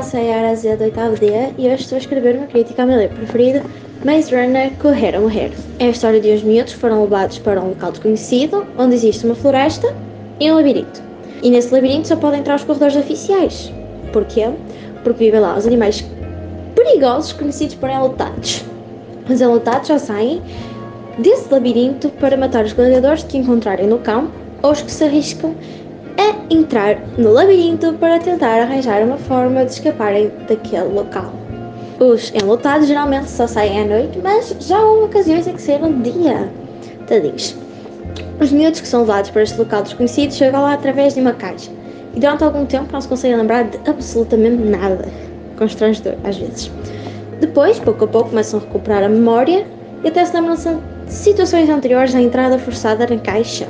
Vizela. Z do oitavo dia e hoje estou a escrever uma crítica ao meu livro preferido, Maze Runner Correr a Morrer. É a história de uns miúdos que foram levados para um local desconhecido, onde existe uma floresta e um labirinto. E nesse labirinto só podem entrar os corredores oficiais. Porquê? Porque vivem lá os animais perigosos conhecidos por enlutados. Os enlutados só saem desse labirinto para matar os gladiadores que encontrarem no campo ou os que se arriscam é entrar no labirinto para tentar arranjar uma forma de escaparem daquele local. Os enlutados geralmente só saem à noite, mas já houve ocasiões em que saíram de dia. Tadinhos. Os miúdos que são levados para este local desconhecido chegam lá através de uma caixa e durante algum tempo não se conseguem lembrar de absolutamente nada. Constrangedor, às vezes. Depois, pouco a pouco, começam a recuperar a memória e até se lembram de situações anteriores à entrada forçada na caixa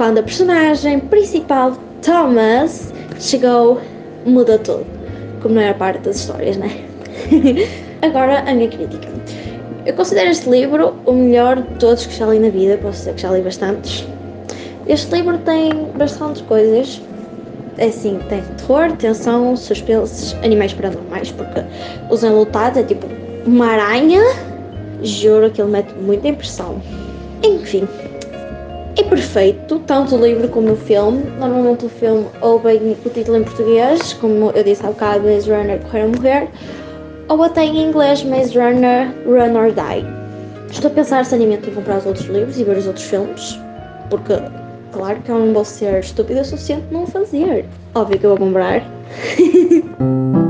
quando a personagem principal, Thomas, chegou, mudou tudo. Como não era parte das histórias, né? Agora, a minha crítica. Eu considero este livro o melhor de todos que já li na vida, posso dizer que já li bastantes. Este livro tem bastantes coisas. É assim, tem terror, tensão, suspense, animais paranormais, porque os enlutados é tipo uma aranha. Juro que ele mete muita impressão. Enfim, é perfeito, tanto o livro como o filme. Normalmente o filme ou bem o título em português, como eu disse há bocado, Maze Runner Correr a Morrer, ou até em inglês Maze Runner Run or Die. Estou a pensar seriamente em comprar os outros livros e ver os outros filmes, porque claro que eu não vou ser estúpida o suficiente não fazer. Óbvio que eu vou comprar.